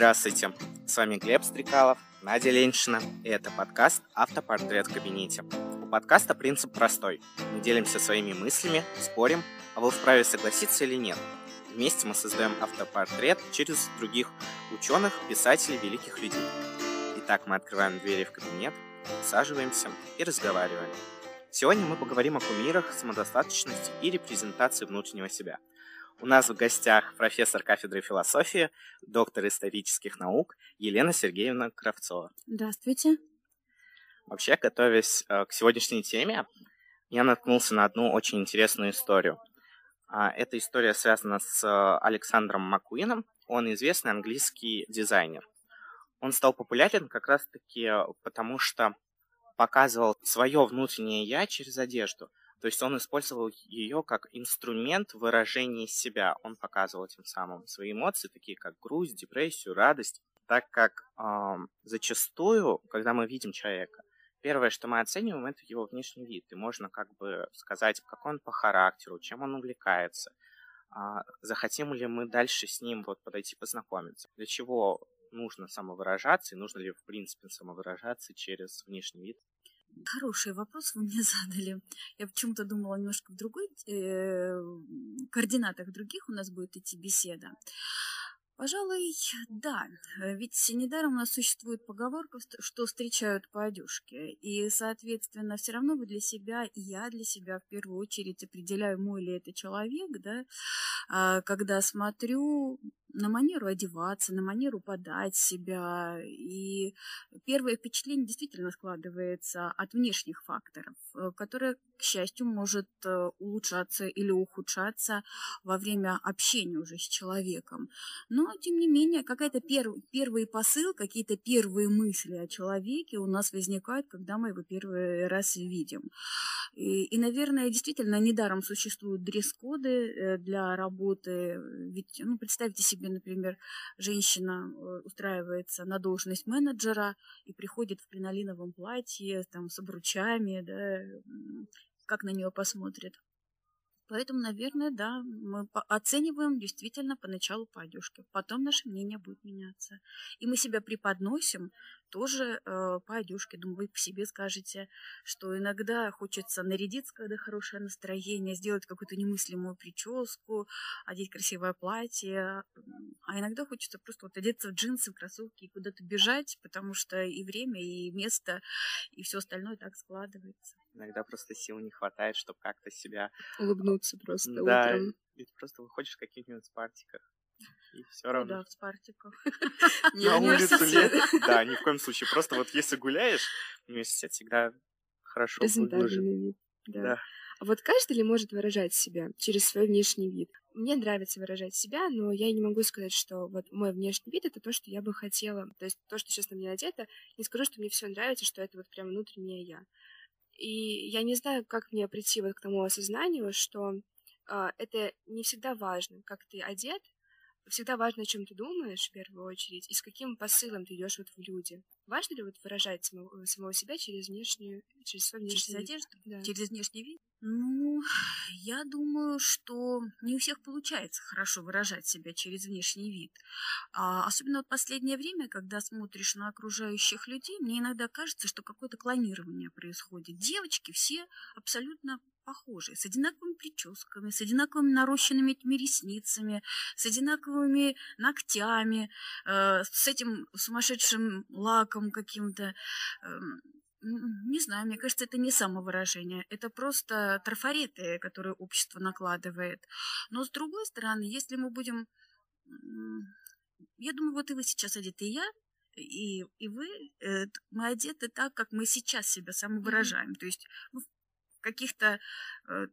Здравствуйте, с вами Глеб Стрекалов, Надя Леньшина, и это подкаст «Автопортрет в кабинете». У подкаста принцип простой. Мы делимся своими мыслями, спорим, а вы вправе согласиться или нет. Вместе мы создаем автопортрет через других ученых, писателей, великих людей. Итак, мы открываем двери в кабинет, усаживаемся и разговариваем. Сегодня мы поговорим о кумирах, самодостаточности и репрезентации внутреннего себя. У нас в гостях профессор кафедры философии, доктор исторических наук Елена Сергеевна Кравцова. Здравствуйте. Вообще, готовясь э, к сегодняшней теме, я наткнулся на одну очень интересную историю. А, эта история связана с э, Александром Маккуином. Он известный английский дизайнер. Он стал популярен как раз-таки э, потому, что показывал свое внутреннее я через одежду. То есть он использовал ее как инструмент выражения себя. Он показывал тем самым свои эмоции, такие как грусть, депрессию, радость. Так как э, зачастую, когда мы видим человека, первое, что мы оцениваем, это его внешний вид. И можно как бы сказать, какой он по характеру, чем он увлекается. А, захотим ли мы дальше с ним вот подойти познакомиться. Для чего нужно самовыражаться и нужно ли в принципе самовыражаться через внешний вид? Хороший вопрос вы мне задали. Я почему-то думала немножко в другой э, координатах других у нас будет идти беседа. Пожалуй, да. Ведь недаром у нас существует поговорка, что встречают по одежке. И, соответственно, все равно вы для себя, и я для себя в первую очередь определяю, мой ли это человек, да, а, когда смотрю на манеру одеваться, на манеру подать себя. И первое впечатление действительно складывается от внешних факторов, э, которые, к счастью, может э, улучшаться или ухудшаться во время общения уже с человеком. Но, тем не менее, какая-то пер, первый посыл, какие-то первые мысли о человеке у нас возникают, когда мы его первый раз видим. И, и наверное, действительно, недаром существуют дресс-коды э, для работы. Ведь, ну, представьте себе, например, женщина э, устраивается на должность менеджера и приходит в кринолиновом платье, там, с обручами, да, как на нее посмотрят. Поэтому, наверное, да, мы оцениваем действительно поначалу по одежке. Потом наше мнение будет меняться. И мы себя преподносим тоже э, по одежке. Думаю, вы по себе скажете, что иногда хочется нарядиться, когда хорошее настроение, сделать какую-то немыслимую прическу, одеть красивое платье. А иногда хочется просто вот одеться в джинсы, в кроссовки и куда-то бежать, потому что и время, и место, и все остальное так складывается. Иногда просто сил не хватает, чтобы как-то себя... Улыбнуться просто да, утром. ведь просто выходишь в каких-нибудь спартиках, и все равно... Да, в спартиках. На улицу летом. Да, ни в коем случае. Просто вот если гуляешь, университет всегда хорошо выглядит. Да. А вот каждый ли может выражать себя через свой внешний вид? Мне нравится выражать себя, но я не могу сказать, что вот мой внешний вид это то, что я бы хотела. То есть то, что сейчас на мне одето, не скажу, что мне все нравится, что это вот прям внутреннее я. И я не знаю, как мне прийти вот к тому осознанию, что э, это не всегда важно, как ты одет, всегда важно, о чем ты думаешь в первую очередь, и с каким посылом ты идешь вот в люди. Важно ли вот выражать самого, самого себя через внешнюю, через свой внешний через одежду, да. через внешний вид? Ну, я думаю, что не у всех получается хорошо выражать себя через внешний вид. А, особенно вот последнее время, когда смотришь на окружающих людей, мне иногда кажется, что какое-то клонирование происходит. Девочки все абсолютно похожие, с одинаковыми прическами, с одинаковыми нарощенными этими ресницами, с одинаковыми ногтями, э, с этим сумасшедшим лаком каким-то. Э, не знаю, мне кажется, это не самовыражение, это просто трафареты, которые общество накладывает. Но с другой стороны, если мы будем... Я думаю, вот и вы сейчас одеты, и я, и, и вы, э, мы одеты так, как мы сейчас себя самовыражаем. Mm-hmm. То есть ну, в каких-то э,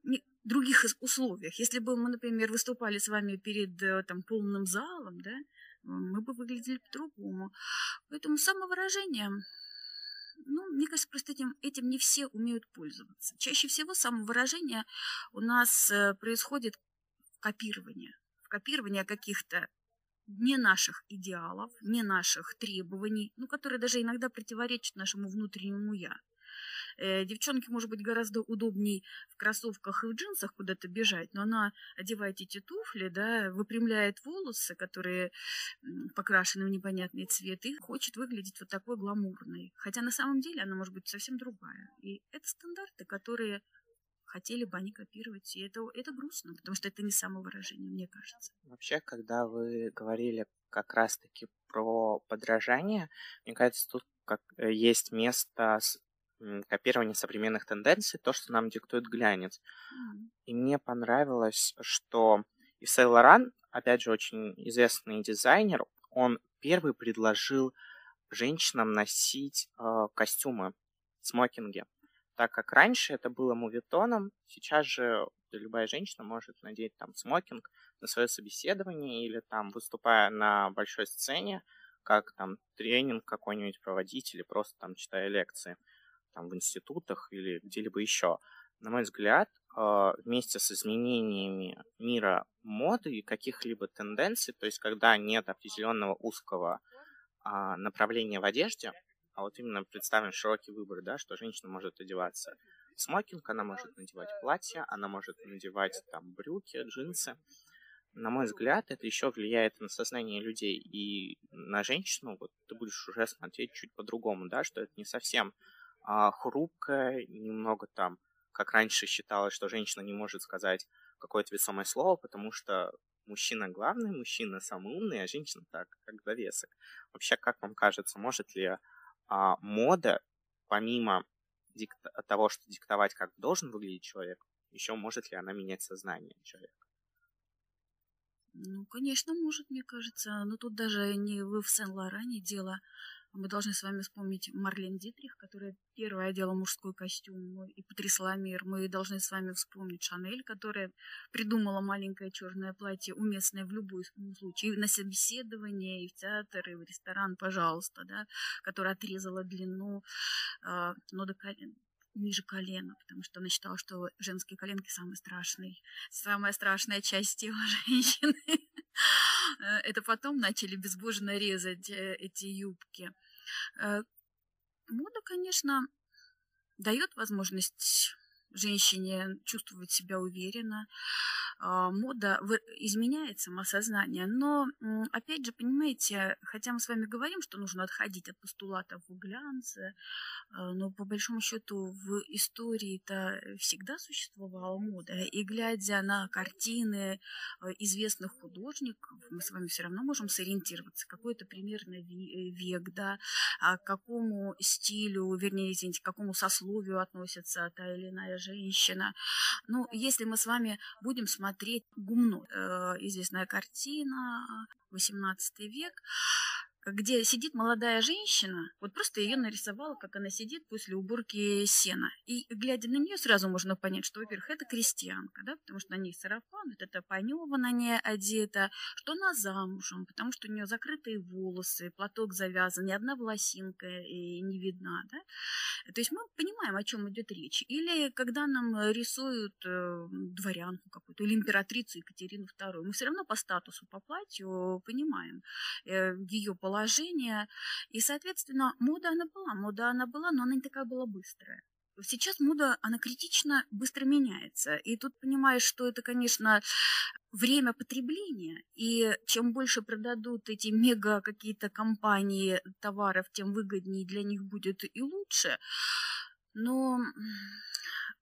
других условиях. Если бы мы, например, выступали с вами перед э, там, полным залом, да, мы бы выглядели по-другому. Поэтому самовыражение ну, мне кажется, просто этим, этим не все умеют пользоваться. Чаще всего самовыражение у нас э, происходит в копировании. В копировании каких-то не наших идеалов, не наших требований, ну, которые даже иногда противоречат нашему внутреннему «я». Э, девчонке, может быть, гораздо удобней в кроссовках и в джинсах куда-то бежать, но она одевает эти туфли, да, выпрямляет волосы, которые покрашены в непонятный цвет, и хочет выглядеть вот такой гламурной. Хотя на самом деле она может быть совсем другая. И это стандарты, которые хотели бы они копировать. И это, это грустно, потому что это не самовыражение, мне кажется. Вообще, когда вы говорили как раз-таки про подражание, мне кажется, тут как э, есть место с копирования современных тенденций, то, что нам диктует глянец. Mm. И мне понравилось, что Ив Лоран, опять же, очень известный дизайнер, он первый предложил женщинам носить э, костюмы, смокинги так как раньше это было мувитоном, сейчас же любая женщина может надеть там смокинг на свое собеседование или там выступая на большой сцене, как там тренинг какой-нибудь проводить или просто там читая лекции там в институтах или где-либо еще. На мой взгляд, а, вместе с изменениями мира моды и каких-либо тенденций, то есть когда нет определенного узкого а, направления в одежде, а вот именно представим широкий выбор, да, что женщина может одеваться смокинг, она может надевать платье, она может надевать там брюки, джинсы. На мой взгляд, это еще влияет на сознание людей и на женщину, вот ты будешь уже смотреть чуть по-другому, да, что это не совсем а, хрупкое, немного там, как раньше считалось, что женщина не может сказать какое-то весомое слово, потому что мужчина главный, мужчина самый умный, а женщина так, как довесок. Вообще, как вам кажется, может ли а, мода, помимо дикт- того, что диктовать, как должен выглядеть человек, еще может ли она менять сознание человека? Ну, конечно, может, мне кажется. Но тут даже не в Сен-Лоране дело. Мы должны с вами вспомнить Марлен Дитрих, которая первая одела мужской костюм и потрясла мир. Мы должны с вами вспомнить Шанель, которая придумала маленькое черное платье, уместное в любой случае, и на собеседование, и в театр, и в ресторан, пожалуйста, да, которая отрезала длину, э, но до колен ниже колена, потому что она считала, что женские коленки самые страшные, самая страшная часть тела женщины. Это потом начали безбожно резать э, эти юбки. Э, мода, конечно, дает возможность женщине чувствовать себя уверенно, мода изменяет самосознание. Но, опять же, понимаете, хотя мы с вами говорим, что нужно отходить от постулатов в глянце, а, но по большому счету в истории-то всегда существовала мода. И глядя на картины а, известных художников, мы с вами все равно можем сориентироваться, какой это примерно век, да, к какому стилю, вернее, извините, к какому сословию относится та или иная женщина. Ну, если мы с вами будем смотреть смотреть гумно. Э, известная картина, 18 век где сидит молодая женщина, вот просто ее нарисовала, как она сидит после уборки сена. И глядя на нее, сразу можно понять, что, во-первых, это крестьянка, да, потому что на ней сарафан, вот это панева на ней одета, что она замужем, потому что у нее закрытые волосы, платок завязан, ни одна волосинка и не видна, да. То есть мы понимаем, о чем идет речь. Или когда нам рисуют э, дворянку какую-то, или императрицу Екатерину II, мы все равно по статусу, по платью понимаем э, ее положение положение. И, соответственно, мода она была, мода она была, но она не такая была быстрая. Сейчас мода, она критично быстро меняется. И тут понимаешь, что это, конечно, время потребления. И чем больше продадут эти мега какие-то компании товаров, тем выгоднее для них будет и лучше. Но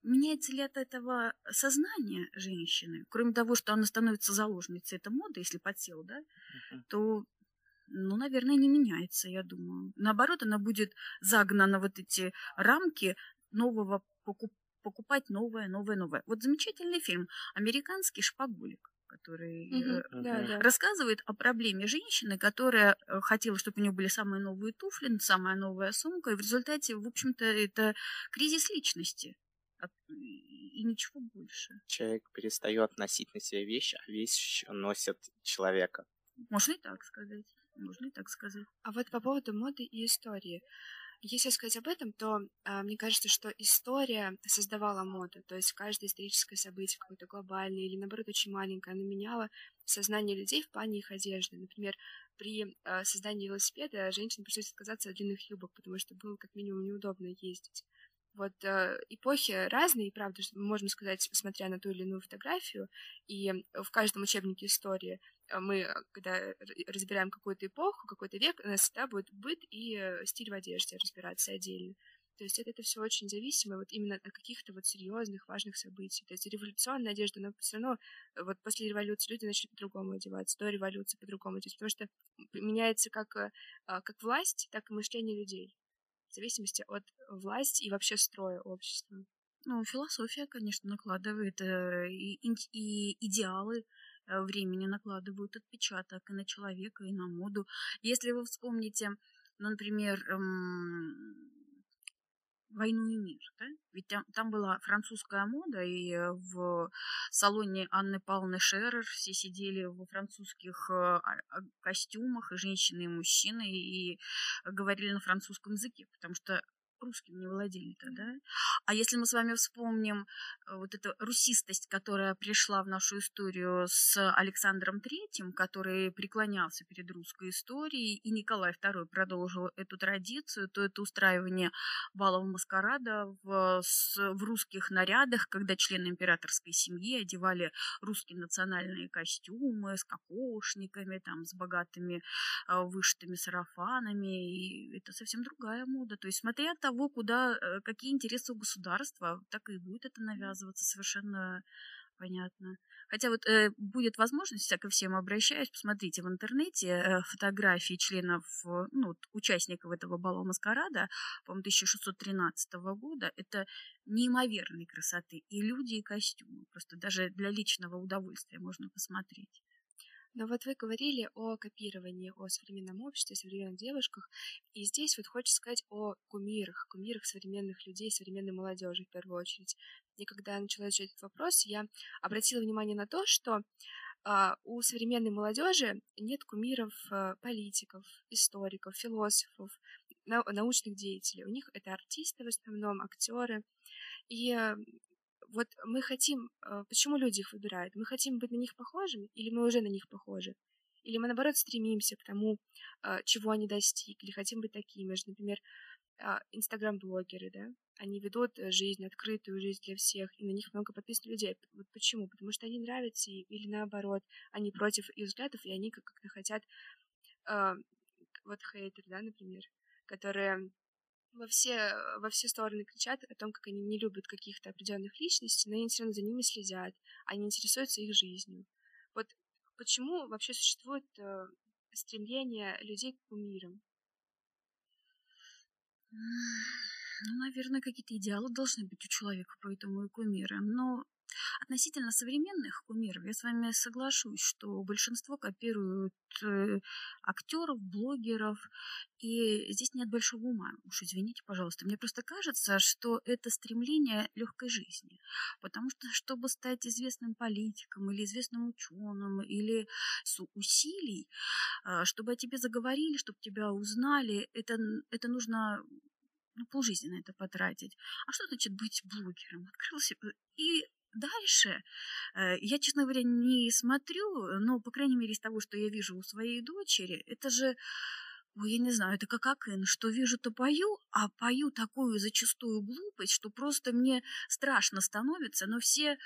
меняется ли от этого сознание женщины? Кроме того, что она становится заложницей этой моды, если подсел, да, uh-huh. то ну, наверное, не меняется, я думаю. Наоборот, она будет загнана вот эти рамки нового покуп покупать новое, новое, новое. Вот замечательный фильм «Американский шпагулик» который uh-huh. да, да. рассказывает о проблеме женщины, которая э, хотела, чтобы у нее были самые новые туфли, самая новая сумка, и в результате, в общем-то, это кризис личности и ничего больше. Человек перестает носить на себе вещи, а вещь носит человека. Можно и так сказать. Можно и так сказать. А вот по поводу моды и истории. Если сказать об этом, то э, мне кажется, что история создавала моду. То есть каждое историческое событие, какое-то глобальное или, наоборот, очень маленькое, оно меняло сознание людей в плане их одежды. Например, при э, создании велосипеда женщин пришлось отказаться от длинных юбок, потому что было как минимум неудобно ездить. Вот э, эпохи разные, правда, можно сказать, смотря на ту или иную фотографию, и в каждом учебнике истории мы, э, когда разбираем какую-то эпоху, какой-то век, у нас всегда будет быт и стиль в одежде разбираться отдельно. То есть это, это все очень зависимо вот именно от каких-то вот серьезных, важных событий. То есть революционная одежда, но все равно вот после революции люди начали по-другому одеваться, до революции по-другому одеваться, потому что меняется как, а, как власть, так и мышление людей в зависимости от власти и вообще строя общества. Ну, философия, конечно, накладывает, э, и, и идеалы э, времени накладывают отпечаток и на человека, и на моду. Если вы вспомните, ну, например, эм, «Войну и мир», да? Ведь там, там была французская мода, и э, в салоне Анны Павловны Шерер все сидели во французских э, а, а, костюмах, и женщины, и мужчины, и говорили на французском языке, потому что русским не владели тогда. А если мы с вами вспомним э, вот эту русистость, которая пришла в нашу историю с Александром Третьим, который преклонялся перед русской историей, и Николай II продолжил эту традицию, то это устраивание балов маскарада в, в русских нарядах, когда члены императорской семьи одевали русские национальные костюмы с кокошниками, там, с богатыми э, вышитыми сарафанами, и это совсем другая мода. То есть, смотря того, куда, э, какие интересы у государства, так и будет это навязываться совершенно понятно. Хотя вот э, будет возможность, я ко всем обращаюсь, посмотрите в интернете э, фотографии членов, э, ну, участников этого бала маскарада, по-моему, 1613 года. Это неимоверной красоты и люди, и костюмы. Просто даже для личного удовольствия можно посмотреть. Но вот вы говорили о копировании, о современном обществе, современных девушках, и здесь вот хочется сказать о кумирах, кумирах современных людей, современной молодежи в первую очередь. И когда я начала изучать этот вопрос, я обратила внимание на то, что а, у современной молодежи нет кумиров а, политиков, историков, философов, нау научных деятелей. У них это артисты в основном, актеры. И вот мы хотим, э, почему люди их выбирают? Мы хотим быть на них похожими, или мы уже на них похожи? Или мы, наоборот, стремимся к тому, э, чего они достигли, хотим быть такими же. Например, а, инстаграм-блогеры, да, они ведут э, жизнь, открытую жизнь для всех, и на них много подписано людей. Вот почему? Потому что они нравятся, или наоборот, они против их взглядов, и они как-то хотят, вот хейтер, да, например, которые во все, во все стороны кричат о том, как они не любят каких-то определенных личностей, но они все равно за ними следят, они интересуются их жизнью. Вот почему вообще существует э, стремление людей к кумирам? Ну, наверное, какие-то идеалы должны быть у человека, поэтому и кумиры. Но Относительно современных кумиров я с вами соглашусь, что большинство копируют э, актеров, блогеров, и здесь нет большого ума. Уж извините, пожалуйста. Мне просто кажется, что это стремление легкой жизни. Потому что, чтобы стать известным политиком или известным ученым, или с усилий, э, чтобы о тебе заговорили, чтобы тебя узнали, это, это нужно ну, полжизни на это потратить. А что значит быть блогером? Открылся и дальше э, я, честно говоря, не смотрю, но, по крайней мере, из того, что я вижу у своей дочери, это же, ой, я не знаю, это как Акын, что вижу, то пою, а пою такую зачастую глупость, что просто мне страшно становится, но все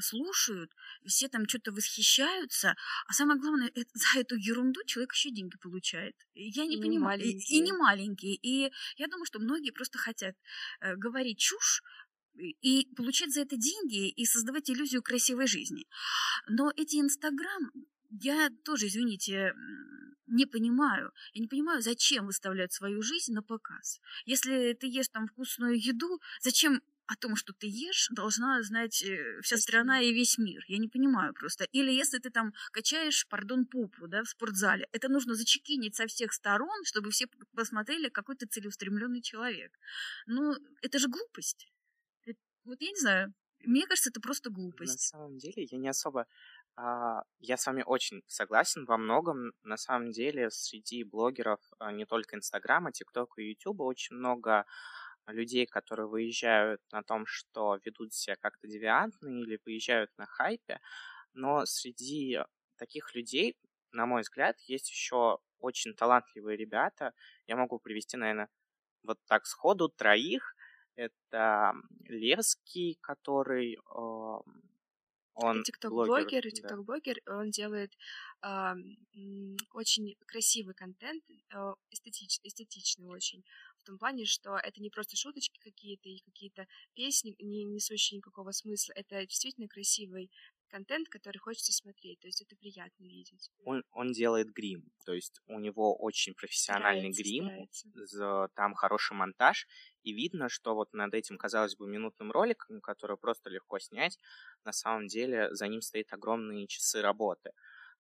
слушают, все там что-то восхищаются, а самое главное, это, за эту ерунду человек еще деньги получает. Я не и понимаю. Не и, и не маленькие. И я думаю, что многие просто хотят э, говорить чушь, и получать за это деньги и создавать иллюзию красивой жизни. Но эти Инстаграм, я тоже, извините, не понимаю. Я не понимаю, зачем выставлять свою жизнь на показ. Если ты ешь там вкусную еду, зачем о том, что ты ешь, должна знать э, вся страна и весь мир. Я не понимаю просто. Или если ты там качаешь, пардон, попу да, в спортзале, это нужно зачекинить со всех сторон, чтобы все посмотрели, какой ты целеустремленный человек. Ну, это же глупость. Вот я не знаю. Мне кажется, это просто глупость. На самом деле, я не особо... А, я с вами очень согласен во многом. На самом деле, среди блогеров а, не только Инстаграма, ТикТока и Ютуба очень много людей, которые выезжают на том, что ведут себя как-то девиантно или выезжают на хайпе. Но среди таких людей, на мой взгляд, есть еще очень талантливые ребята. Я могу привести, наверное, вот так сходу троих. Это Левский, который он тикток-блогер, тикток-блогер, он делает э, очень красивый контент, э, эстетич, эстетичный очень, в том плане, что это не просто шуточки какие-то и какие-то песни, не несущие никакого смысла, это действительно красивый контент, который хочется смотреть, то есть это приятно видеть. Он, он делает грим, то есть у него очень профессиональный старается, грим, старается. там хороший монтаж, и видно, что вот над этим, казалось бы, минутным роликом, который просто легко снять, на самом деле за ним стоит огромные часы работы.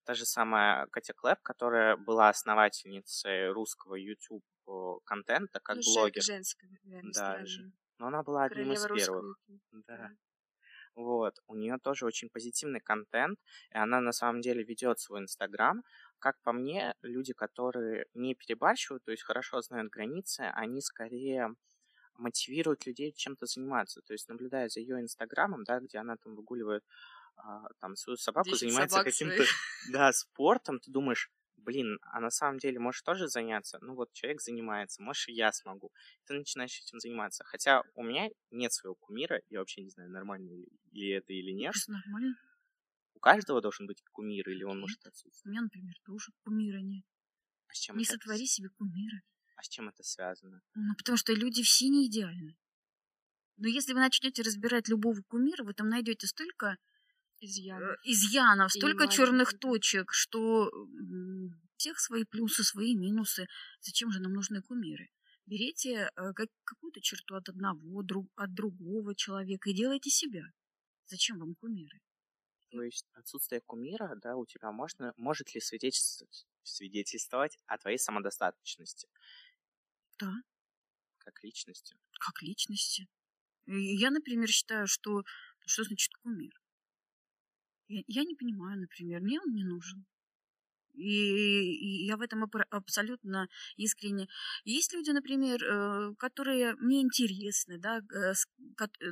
Та же самая Катя Клэп, которая была основательницей русского YouTube э, контента, как ну, блогер. Женская, наверное, да, но она была одним из первых. Да. Вот, у нее тоже очень позитивный контент, и она на самом деле ведет свой Инстаграм. Как по мне, люди, которые не перебарщивают, то есть хорошо знают границы, они скорее мотивируют людей чем-то заниматься. То есть, наблюдая за ее Инстаграмом, да, где она там выгуливает а, там свою собаку, занимается каким-то да, спортом, ты думаешь, блин, а на самом деле можешь тоже заняться? Ну вот человек занимается, можешь и я смогу. Ты начинаешь этим заниматься. Хотя у меня нет своего кумира, я вообще не знаю, нормально ли это или нет. Это нормально. У каждого должен быть кумир, или он может отсутствовать? У меня, например, тоже кумира нет. А с чем не сотвори это... себе кумира. А с чем это связано? Ну, потому что люди все не идеальны. Но если вы начнете разбирать любого кумира, вы там найдете столько изъянов, э, изъянов столько черных точек, что всех свои плюсы, свои минусы. Зачем же нам нужны кумиры? Берите э, какую-то черту от одного, друг, от другого человека и делайте себя. Зачем вам кумиры? То есть отсутствие кумира, да, у тебя можно, может ли свидетельствовать, свидетельствовать о твоей самодостаточности? Да. Как личности? Как личности. Я, например, считаю, что что значит кумир? Я, не понимаю, например, мне он не нужен. И, я в этом абсолютно искренне. Есть люди, например, э, которые мне интересны, да, э,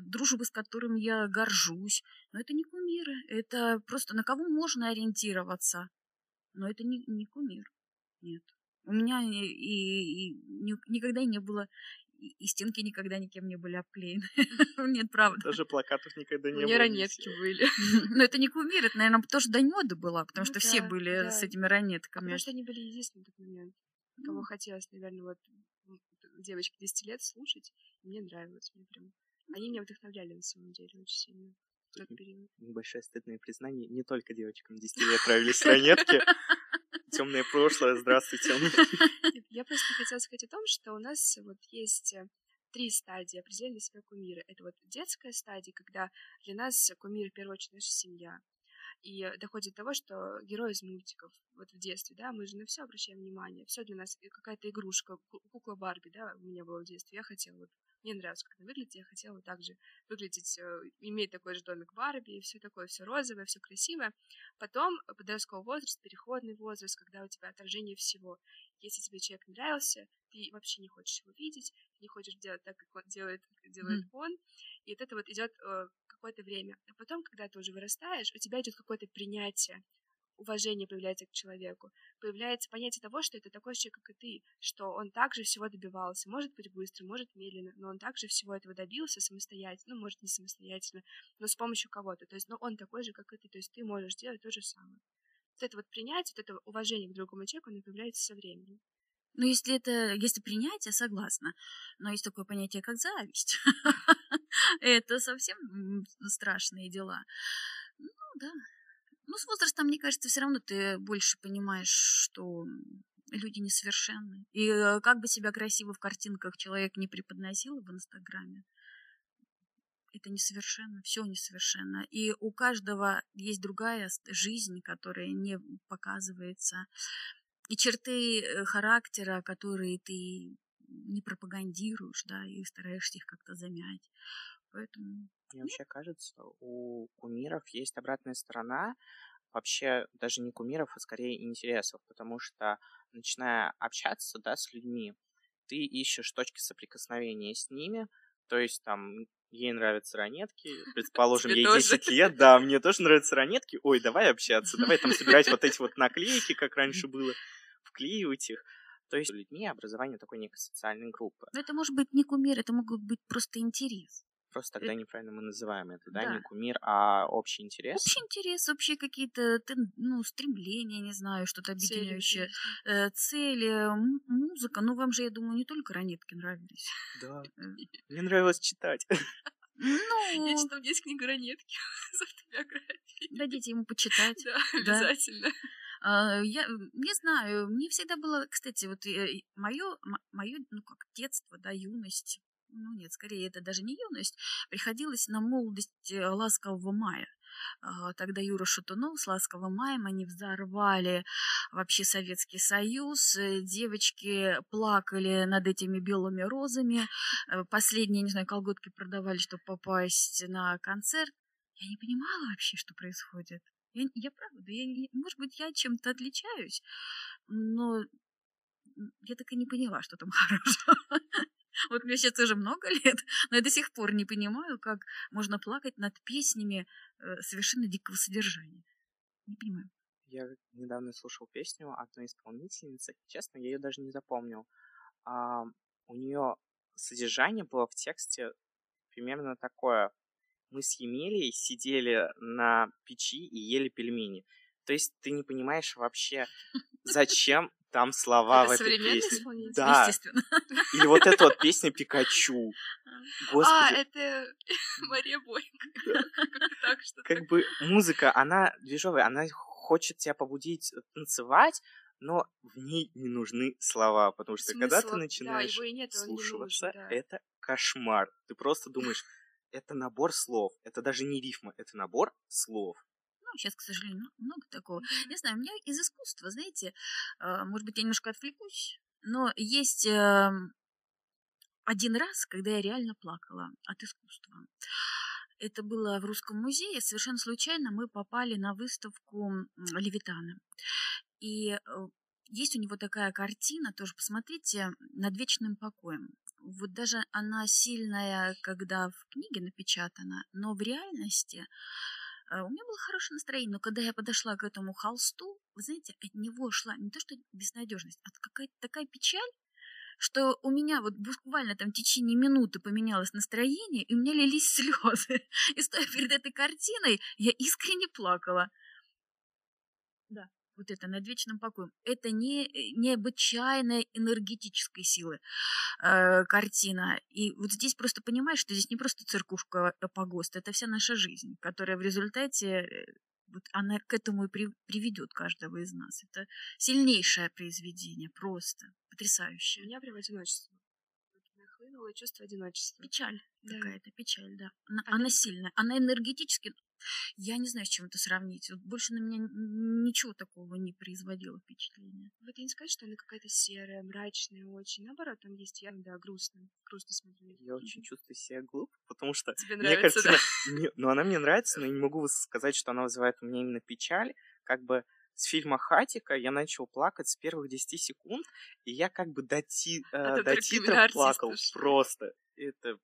дружбы с которыми я горжусь. Но это не кумиры, это просто на кого можно ориентироваться. Но это не, не кумир. Нет. У меня и, и, и никогда не было и стенки никогда никем не были обклеены. Нет, правда. Даже плакатов никогда не было. У меня ранетки были. Но это не кумир, это, наверное, тоже до моды было, потому ну что все были с этими ранетками. Потому что они были единственные в тот момент, кого хотелось, наверное, вот девочки 10 лет слушать. Мне нравилось, мне прям... Они меня вдохновляли на самом деле очень сильно. Небольшое стыдное признание. Не только девочкам 10 лет нравились ранетки. Темное прошлое, здравствуйте. Я просто хотела сказать о том, что у нас вот есть э, три стадии определения себя кумира. Это вот детская стадия, когда для нас кумир в первую очередь наша семья. И доходит до того, что герой из мультиков, вот в детстве, да, мы же на все обращаем внимание, все для нас какая-то игрушка, кукла Барби, да, у меня было в детстве, я хотела вот мне нравилось, как она выглядит, я хотела также выглядеть, э, иметь такой же домик Барби, и все такое, все розовое, все красивое. Потом подростковый возраст, переходный возраст, когда у тебя отражение всего. Если тебе человек нравился, ты вообще не хочешь его видеть, не хочешь делать так, как он делает, делает mm. он, и вот это вот идет э, какое-то время. А потом, когда ты уже вырастаешь, у тебя идет какое-то принятие, уважение появляется к человеку, появляется понятие того, что это такой человек, как и ты, что он также всего добивался, может быть быстро, может медленно, но он также всего этого добился самостоятельно, ну, может, не самостоятельно, но с помощью кого-то, то есть, ну, он такой же, как и ты, то есть ты можешь делать то же самое. Вот это вот принятие, вот это уважение к другому человеку, оно появляется со временем. Ну, если это, если принятие, согласна. Но есть такое понятие, как зависть. Это совсем страшные дела. Ну, да, ну, с возрастом, мне кажется, все равно ты больше понимаешь, что люди несовершенны. И э, как бы себя красиво в картинках человек не преподносил в Инстаграме, это несовершенно, все несовершенно. И у каждого есть другая жизнь, которая не показывается. И черты э, характера, которые ты не пропагандируешь, да, и стараешься их как-то замять. Поэтому мне вообще кажется, у кумиров есть обратная сторона, вообще даже не кумиров, а скорее интересов, потому что начиная общаться, да, с людьми, ты ищешь точки соприкосновения с ними, то есть там ей нравятся ранетки, предположим, ей 10 лет, да, мне тоже нравятся ранетки, ой, давай общаться, давай там собирать вот эти вот наклейки, как раньше было, вклеивать их, То есть людьми образование такой некой социальной группы. Но это может быть не кумир, это могут быть просто интерес. Просто тогда неправильно мы называем это, да, Да. не кумир, а общий интерес. Общий интерес, вообще какие-то ну, стремления, не знаю, что-то Цели объединяющее. Э, цели, м- музыка. Ну, вам же, я думаю, не только ранетки нравились. Да. Э, Мне нравилось читать. Ну, Я читала здесь книгу ранетки с автобиографией. дадите ему почитать. Да, Да. обязательно. А, Я не знаю, мне всегда было, кстати, вот мое, мое, ну как детство, да, юность, ну нет, скорее это даже не юность, приходилось на молодость э, ласкового мая. А, Тогда Юра Шатунов с ласковым маем они взорвали вообще Советский Союз. Э, Девочки плакали над этими белыми розами. Э, Последние, не знаю, колготки продавали, чтобы попасть на концерт. Я не понимала вообще, что происходит. Я, я правда, я, может быть, я чем-то отличаюсь, но я так и не поняла, что там хорошего. Вот мне сейчас уже много лет, но я до сих пор не понимаю, как можно плакать над песнями э, совершенно дикого содержания. Не понимаю. Я недавно слушал песню одной исполнительницы. Честно, я ее даже не запомнил. А, у нее содержание было в тексте примерно такое. Мы с Емелией сидели на печи и ели пельмени. То есть ты не понимаешь вообще, зачем там слова в Это этой современный песне. исполнитель? Да, Естественно. или вот эта вот песня Пикачу. А, Господи, это Мария Бойко. Так как бы музыка, она движовая, она хочет тебя побудить танцевать, но в ней не нужны слова, потому что когда ты да, начинаешь и нет, нужен, слушаться, да. это кошмар. Ты просто думаешь, это набор слов, это даже не рифма, это набор слов. Ну, сейчас, к сожалению, много такого. Не знаю, у меня из искусства, знаете, э, может быть, я немножко отвлекусь, но есть эм, один раз, когда я реально плакала от искусства. Это было в Русском музее. Совершенно случайно мы попали на выставку Левитана. И э, есть у него такая картина, тоже посмотрите, над вечным покоем. Вот даже она сильная, когда в книге напечатана, но в реальности э, у меня было хорошее настроение, но когда я подошла к этому холсту, вы знаете, от него шла не то что безнадежность, а какая-то такая печаль, что у меня вот буквально там в течение минуты поменялось настроение, и у меня лились слезы. И стоя перед этой картиной, я искренне плакала. Да, вот это над вечным покоем. Это не необычайной энергетической силы э, картина. И вот здесь просто понимаешь, что здесь не просто церкушка э, погост, это вся наша жизнь, которая в результате э, вот она к этому и при- приведет каждого из нас. Это сильнейшее произведение, просто потрясающее. Меня прям одиночество. Нахлынуло чувство одиночества. Печаль Да. какая-то, печаль, да. Она, А она сильная, она энергетически. Я не знаю, с чем это сравнить. Вот больше на меня ничего такого не производило впечатления. Вот я не скажу, что она какая-то серая, мрачная очень. Наоборот, там есть явно, да, грустно. Грустно смотреть. Я очень чувствую себя глупо, потому что Тебе мне нравится, картина... не- ну, она мне нравится, но я не могу сказать, что она вызывает у меня именно печаль. Как бы с фильма «Хатика» я начал плакать с первых 10 секунд, и я как бы до, ти- э, до артист плакал уж. просто. Это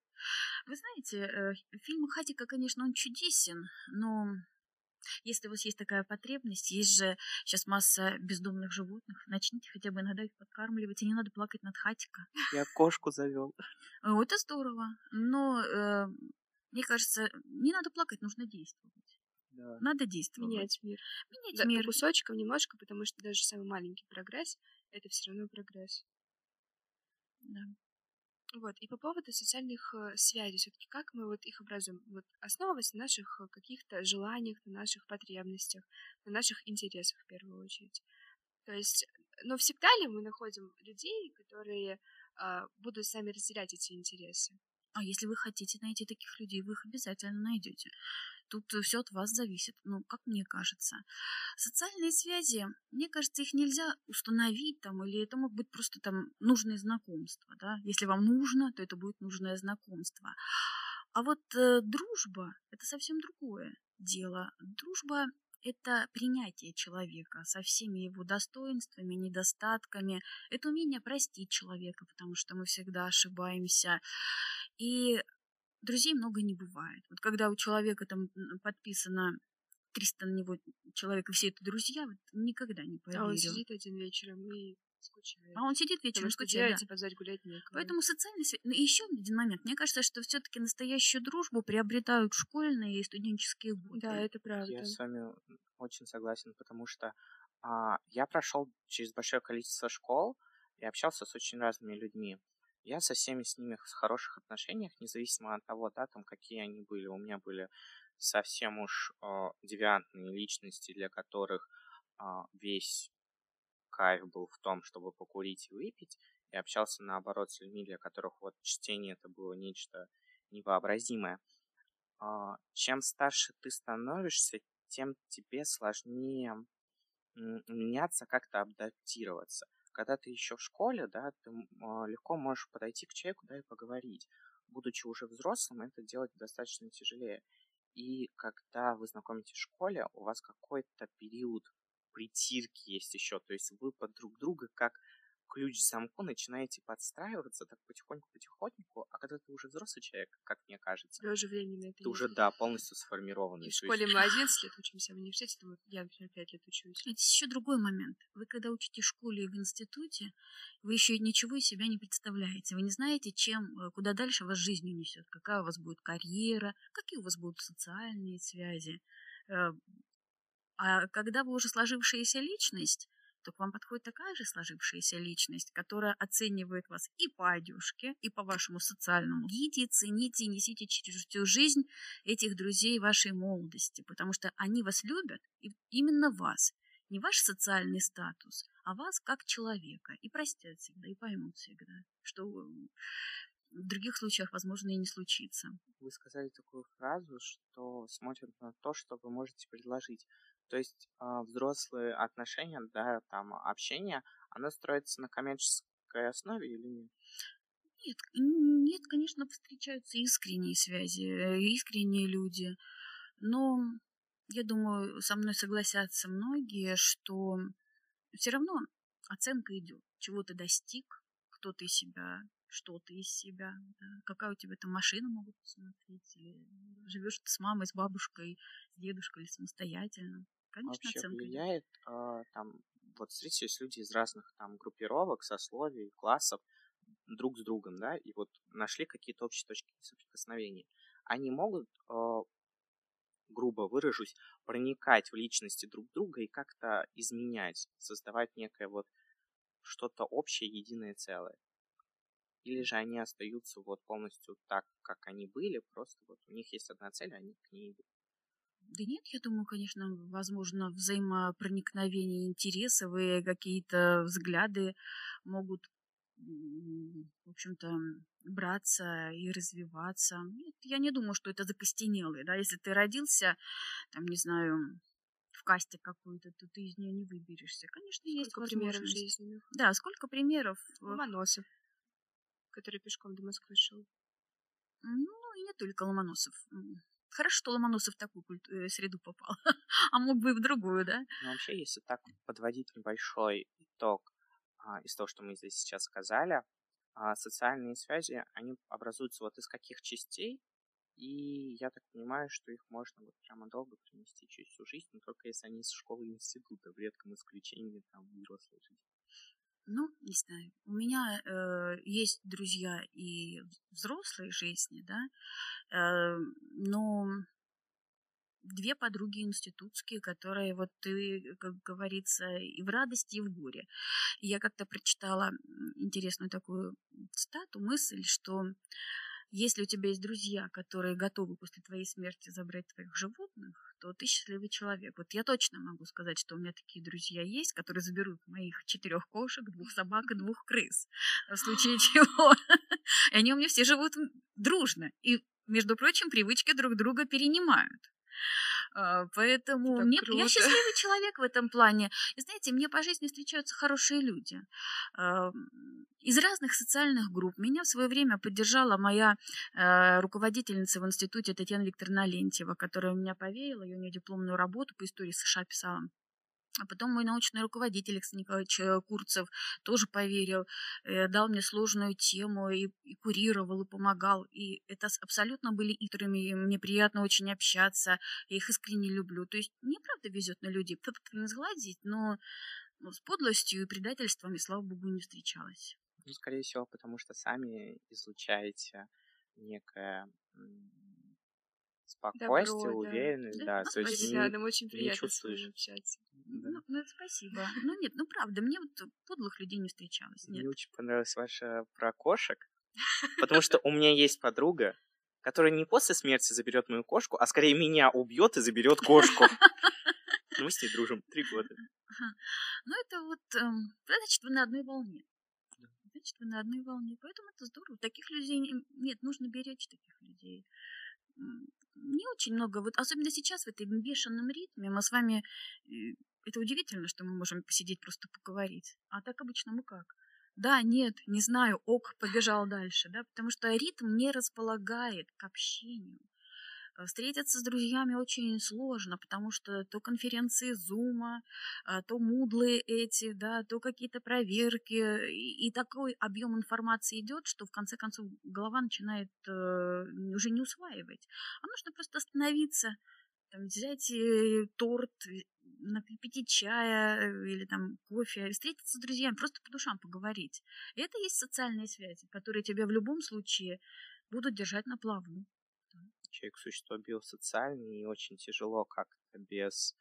Вы знаете, э, фильм Хатика, конечно, он чудесен, но если у вас есть такая потребность, есть же сейчас масса бездомных животных, начните хотя бы иногда их подкармливать, и не надо плакать над Хатика. я кошку завел. О, это здорово, но э, мне кажется, не надо плакать, нужно действовать. Да. Надо действовать. Менять мир. Менять Да, мир. по кусочкам немножко, потому что даже самый маленький прогресс — это все равно прогресс. Да. Вот. И по поводу социальных э, связей, все-таки как мы вот их образуем? Вот основываясь на наших э, каких-то желаниях, на наших потребностях, на наших интересах в первую очередь. То есть, но всегда ли мы находим людей, которые а, будут с нами разделять эти интересы? А если вы хотите найти таких людей, вы их обязательно найдете. Тут все от вас зависит, ну, как мне кажется. Социальные связи, мне кажется, их нельзя установить там, или это могут быть просто там нужные знакомства, да. Если вам нужно, то это будет нужное знакомство. А вот э, дружба – это совсем другое дело. Дружба – это принятие человека со всеми его достоинствами, недостатками. Это умение простить человека, потому что мы всегда ошибаемся. И друзей много не бывает. Вот когда у человека там подписано 300 на него человек, и все это друзья, вот никогда не А он поверю. сидит один вечером и скучает. А он сидит вечером, Потому что скучает. я, да. типа, позвать гулять некого. Поэтому социальные связи... Ну, и еще один момент. Мне кажется, что все-таки настоящую дружбу приобретают школьные и студенческие годы. Да, это правда. Я с вами очень согласен, потому что а, я прошел через большое количество школ и общался с очень разными людьми. Я со всеми с ними в хороших отношениях, независимо от того, да, там, какие они были. У меня были совсем уж э, девиантные личности, для которых э, весь кайф был в том, чтобы покурить и выпить, и общался наоборот с людьми, для которых вот чтение это было нечто невообразимое. Э, чем старше ты становишься, тем тебе сложнее меняться, как-то адаптироваться. Когда ты еще в школе, да, ты э, легко можешь подойти к человеку, да, и поговорить. Будучи уже взрослым, это делать достаточно тяжелее. И когда вы знакомитесь в школе, у вас какой-то период притирки есть еще. То есть вы под друг друга как ключ к замку начинаете подстраиваться так потихоньку-потихоньку, а когда ты уже взрослый человек, как мне кажется, времени на это ты уже, да, полностью сформированный. И в школе есть- мы 11 лет учимся, а в университете вот я, например, 5 лет учусь. Ведь еще другой момент. Вы когда учите в школе и в институте, вы еще ничего из себя не представляете. Вы не знаете, чем, э, куда дальше вас жизнь унесет, какая у вас будет карьера, какие у вас будут социальные связи. Э, А когда вы уже сложившаяся личность, то к вам подходит такая же сложившаяся личность, которая оценивает вас и по одежке, и по вашему социальному. Гите, цените несите через всю жизнь этих друзей вашей молодости, потому что они вас любят, и именно вас. Не ваш социальный статус, а вас как человека. И простят всегда, и поймут всегда, что в других случаях, возможно, и не случится. Вы сказали такую фразу, что смотрят на то, что вы можете предложить. То есть а, взрослые отношения, да, там общение, оно строится на коммерческой основе или нет? Нет, нет, конечно, встречаются искренние связи, э, искренние люди. Но я думаю, со мной согласятся многие, что все равно оценка идет. Чего ты достиг, кто ты себя, что ты из себя, да, какая у тебя там машина могут посмотреть, или живешь ты с мамой, с бабушкой, с дедушкой или самостоятельно. Конечно, Вообще оценка влияет а, там, вот встретились люди из разных там группировок, сословий, классов друг с другом, да, и вот нашли какие-то общие точки соприкосновения. Они могут, а, грубо выражусь, проникать в личности друг друга и как-то изменять, создавать некое вот что-то общее, единое целое. Или же они остаются вот полностью так, как они были, просто вот у них есть одна цель, они к ней идут. Да нет, я думаю, конечно, возможно, взаимопроникновение интересов и какие-то взгляды могут, в общем-то, браться и развиваться. Нет, я не думаю, что это закостенелые, да, если ты родился, там, не знаю, в касте какую-то, то ты из нее не выберешься. Конечно, есть Сколько примеров возможность. жизни. Да, сколько примеров. э, Ломоносов, который пешком до Москвы шел. Ну, и не только Ломоносов. Хорошо, что Ломоносов в такую культ- э, среду попал, а мог бы и в другую, да? Но вообще, если так подводить небольшой итог а, из того, что мы здесь сейчас сказали, а, социальные связи, они образуются вот из каких частей, и я так понимаю, что их можно вот прямо долго принести через всю жизнь, но только если они из школы и института, в редком исключении там взрослой жизни. Ну, не знаю. У меня э, есть друзья и взрослой жизни, да, э, но две подруги институтские, которые вот ты, как говорится, и в радости, и в горе. Я как-то прочитала интересную такую цитату, мысль, что если у тебя есть друзья, которые готовы после твоей смерти забрать твоих животных, то ты счастливый человек. Вот я точно могу сказать, что у меня такие друзья есть, которые заберут моих четырех кошек, двух собак и двух крыс. В случае чего. И они у меня все живут дружно. И, между прочим, привычки друг друга перенимают. А, Поэтому мне, я счастливый человек в этом плане. И знаете, мне по жизни встречаются хорошие люди. А, Из разных социальных групп. Меня в свое время поддержала моя э, руководительница в институте Татьяна Викторовна Лентьева, которая меня повеяла, я у нее дипломную работу по истории США писала. А потом мой научный руководитель Александр Николаевич э, Курцев тоже поверил, э, дал мне сложную тему и, и курировал, и помогал. И это абсолютно были и мне приятно очень общаться. Я их искренне люблю. То есть мне правда везет на людей. Не сгладить, но с подлостью и предательствами, слава богу, не встречалась. Ну, скорее всего, потому что сами излучаете некое спокойствие, Добро, уверенность, да, да. да то есть не, нам очень приятно с вами общаться. Да. Ну, ну, спасибо. Ну, нет, ну, правда, мне вот подлых людей не встречалось. Нет. Мне очень понравилась ваша про кошек, потому что у меня есть подруга, которая не после смерти заберет мою кошку, а скорее меня убьет и заберет кошку. Ну, мы с ней дружим три года. Ну, это вот, эм, значит, вы на одной волне. Значит, вы на одной волне. Поэтому это здорово. Таких людей нет, нужно беречь таких людей не очень много, вот особенно сейчас в этом бешеном ритме, мы с вами, это удивительно, что мы можем посидеть просто поговорить, а так обычно мы как? Да, нет, не знаю, ок, побежал дальше, да, потому что ритм не располагает к общению. Э, встретиться с друзьями очень сложно, потому что то конференции Зума, а, то мудлы эти, да, то какие-то проверки, и, и такой объем информации идет, что в конце концов голова начинает э, уже не усваивать. А нужно просто остановиться, там, взять э, торт, напить чая или там кофе, встретиться с друзьями, просто по душам поговорить. И это есть социальные связи, которые тебя в любом случае будут держать на плаву человек существо биосоциальное, и очень тяжело как-то без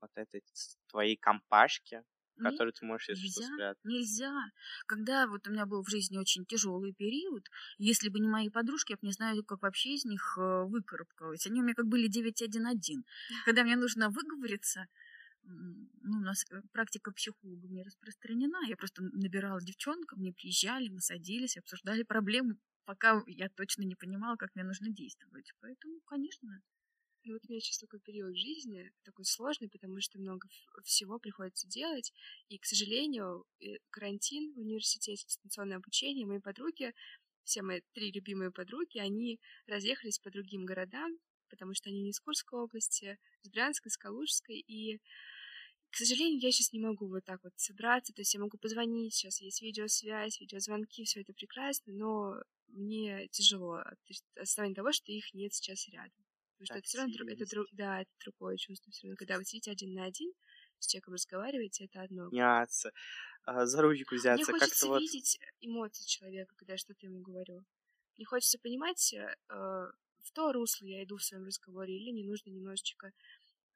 вот этой твоей компашки, в которой ты можешь если нельзя, что спрятать. Нельзя. Когда вот у меня был в жизни очень тяжелый период, если бы не мои подружки, я бы не знаю, как вообще из них э, выкарабкалась. Они у меня как были 911. Когда мне нужно выговориться, ну, у нас э, практика психолога не распространена. Я просто набирала девчонок, мне приезжали, мы садились, обсуждали проблемы пока я точно не понимала, как мне нужно действовать. Поэтому, конечно. Ну вот у меня сейчас такой период жизни, такой сложный, потому что много всего приходится делать. И, к сожалению, карантин в университете, дистанционное обучение, мои подруги, все мои три любимые подруги, они разъехались по другим городам, потому что они не из Курской области, из Брянской, из Калужской, и к сожалению, я сейчас не могу вот так вот собраться, то есть я могу позвонить, сейчас есть видеосвязь, видеозвонки, все это прекрасно, но мне тяжело от основания того, что их нет сейчас рядом. Потому что это все равно это, друг, да, это другое чувство. Все равно, когда вы сидите один на один, с человеком разговариваете, это одно. Няться, а, за ручку взяться. Мне хочется вот... видеть эмоции человека, когда я что-то ему говорю. Мне хочется понимать, э, в то русло я иду в своем разговоре, или не нужно немножечко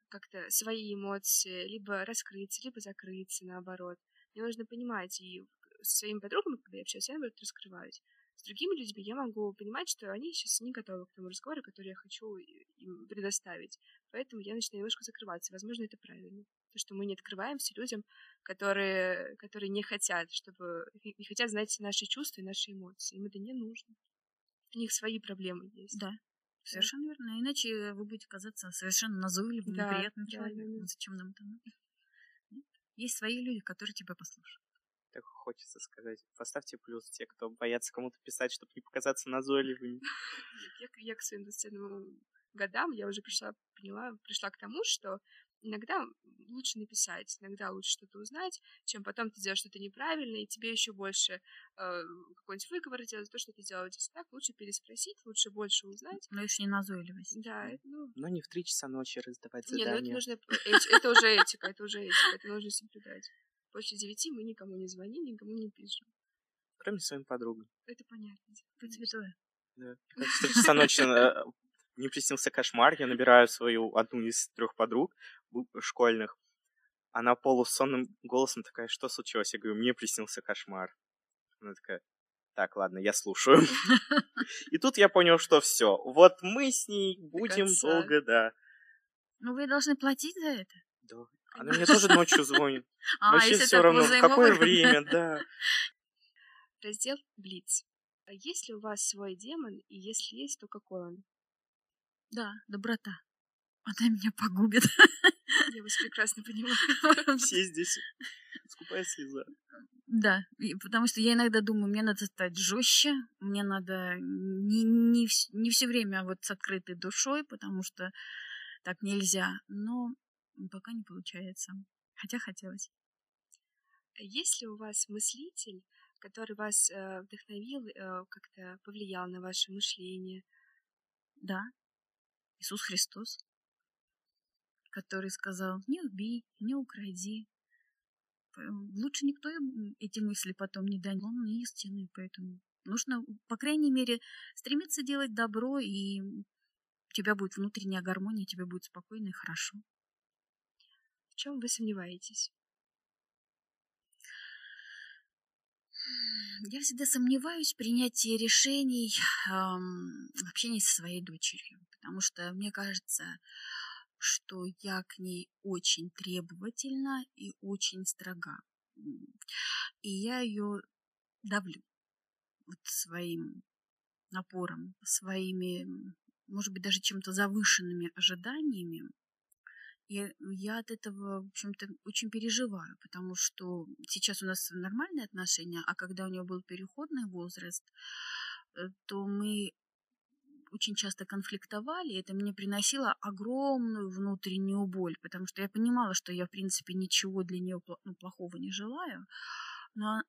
как-то свои эмоции либо раскрыться, либо закрыться, наоборот. Мне нужно понимать, и со своими подругами, когда я общаюсь, я, наоборот, раскрываюсь. С другими людьми я могу понимать, что они сейчас не готовы к тому разговору, который я хочу им предоставить. Поэтому я начинаю немножко закрываться. Возможно, это правильно. То, что мы не открываемся людям, которые, которые не хотят, чтобы не хотят знать наши чувства и наши эмоции. Им это не нужно. У них свои проблемы есть. Да. Совершенно верно. Иначе вы будете казаться совершенно назойливым, да, неприятным человеком. Да, да. Зачем нам это надо? Есть свои люди, которые тебя послушают так хочется сказать. Поставьте плюс те, кто боятся кому-то писать, чтобы не показаться назойливыми. Я, я к своим 27 годам, я уже пришла, поняла, пришла к тому, что иногда лучше написать, иногда лучше что-то узнать, чем потом ты делаешь что-то неправильно, и тебе еще больше э, какой-нибудь выговор делать за то, что ты делаешь так. Лучше переспросить, лучше больше узнать. Но еще не назойливость. Да. Ну... Но не в три часа ночи раздавать задания. Не, ну это нужно... Это уже этика, это уже этика, это нужно соблюдать. После девяти мы никому не звоним, никому не пишем. Кроме своим подругам. Это понятно. Принципе, Да. В часа ночи мне приснился кошмар. Я набираю свою одну из трех подруг школьных. Она полусонным голосом такая, что случилось? Я говорю, мне приснился кошмар. Она такая, так, ладно, я слушаю. И тут я понял, что все. Вот мы с ней будем долго, да. Ну, вы должны платить за это. Да, она мне тоже ночью звонит. А, Вообще все равно, в какое время, да. Раздел Блиц. А есть ли у вас свой демон, и если есть, то какой он? Да, доброта. Она меня погубит. Я вас прекрасно понимаю. Все здесь скупая слеза. Да, потому что я иногда думаю, мне надо стать жестче, мне надо не, не, не все время вот с открытой душой, потому что так нельзя. Но пока не получается. Хотя хотелось. Есть ли у вас мыслитель, который вас э, вдохновил, э, как-то повлиял на ваше мышление? Да, Иисус Христос, который сказал, не убей, не укради, Лучше никто эти мысли потом не дает. Он истинный, поэтому нужно, по крайней мере, стремиться делать добро, и у тебя будет внутренняя гармония, тебе будет спокойно и хорошо. Чем вы сомневаетесь? Я всегда сомневаюсь в принятии решений эм, в общении со своей дочерью, потому что мне кажется, что я к ней очень требовательна и очень строга. И я ее давлю вот своим напором, своими, может быть, даже чем-то завышенными ожиданиями. И я от этого, в общем-то, очень переживаю, потому что сейчас у нас нормальные отношения, а когда у нее был переходный возраст, э, то мы очень часто конфликтовали, и это мне приносило огромную внутреннюю боль, потому что я понимала, что я, в принципе, ничего для нее ну, плохого не желаю, но,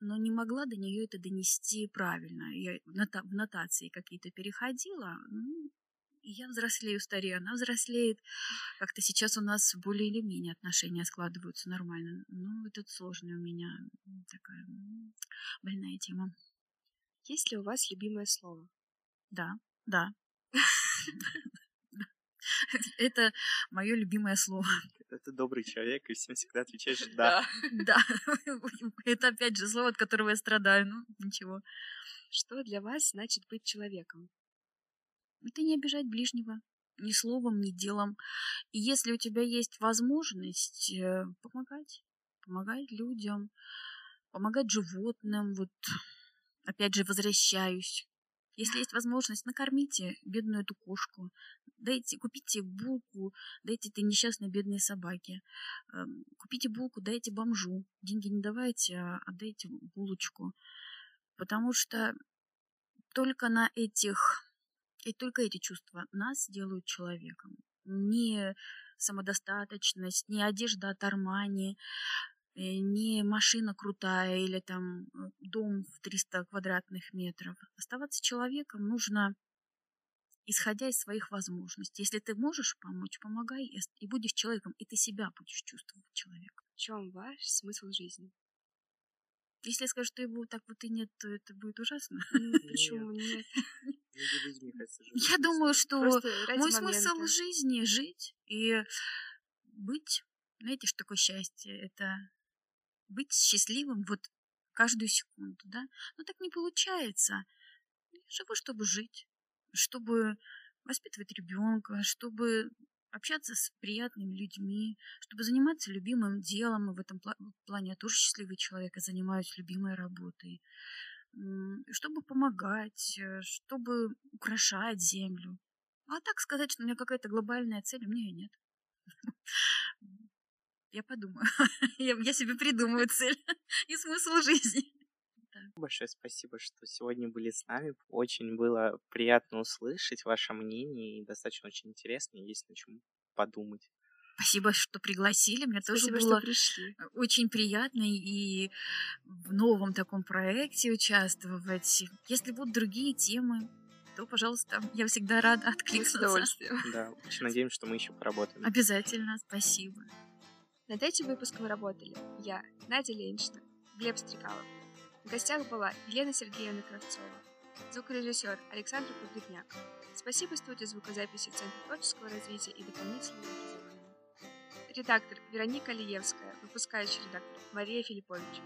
но не могла до нее это донести правильно. Я в нотации какие-то переходила, ну, я взрослею, старею, она взрослеет. Как-то сейчас у нас более или менее отношения складываются нормально. Ну, это сложная у меня такая больная тема. Есть ли у вас любимое слово? Да. Да. Это мое любимое слово. Это добрый человек, и всем всегда отвечаешь «да». Да. Это опять же слово, от которого я страдаю. Ну, ничего. Что для вас значит быть человеком? Это не обижать ближнего ни словом, ни делом. И если у тебя есть возможность э, помогать, помогать людям, помогать животным, вот опять же возвращаюсь. Если есть возможность, накормите бедную эту кошку, дайте, купите булку, дайте этой несчастной бедной собаке, эм, купите булку, дайте бомжу, деньги не давайте, а отдайте булочку, потому что только на этих, и только эти чувства нас делают человеком. Не самодостаточность, не одежда от Армани, Э, не машина крутая или там э, дом в 300 квадратных метров. Оставаться человеком нужно исходя из своих возможностей. Если ты можешь помочь, помогай, и будешь человеком, и ты себя будешь чувствовать человеком. В чем ваш смысл жизни? Если я скажу, что его так вот и нет, то это будет ужасно. Почему нет? Я думаю, что мой смысл жизни — жить и быть. Знаете, что такое счастье? Это быть счастливым вот каждую секунду, да? Но так не получается. Я живу, чтобы жить, чтобы воспитывать ребенка, чтобы общаться с приятными людьми, чтобы заниматься любимым делом. И в этом плане я тоже счастливый человек, я занимаюсь любимой работой. Чтобы помогать, э, чтобы украшать землю. А так сказать, что у меня какая-то глобальная цель, у меня ее нет. Я подумаю. я, я себе придумаю цель и смысл жизни. Большое спасибо, что сегодня были с нами. Очень было приятно услышать ваше мнение и достаточно очень интересно. Есть на чем подумать. Спасибо, что пригласили. Мне Спасибо, тоже было что пришли. очень приятно и в новом таком проекте участвовать. Если будут другие темы, то, пожалуйста, я всегда рада откликнуться. С удовольствием. Да, очень надеемся, что мы еще поработаем. Обязательно, спасибо. Над этим выпуском работали я, Надя Ленична, Глеб Стрекалов. В гостях была Елена Сергеевна Кравцова, звукорежиссер Александр Погребняк. Спасибо студии звукозаписи Центра творческого развития и дополнительного образования. Редактор Вероника Лиевская, выпускающий редактор Мария Филиппович.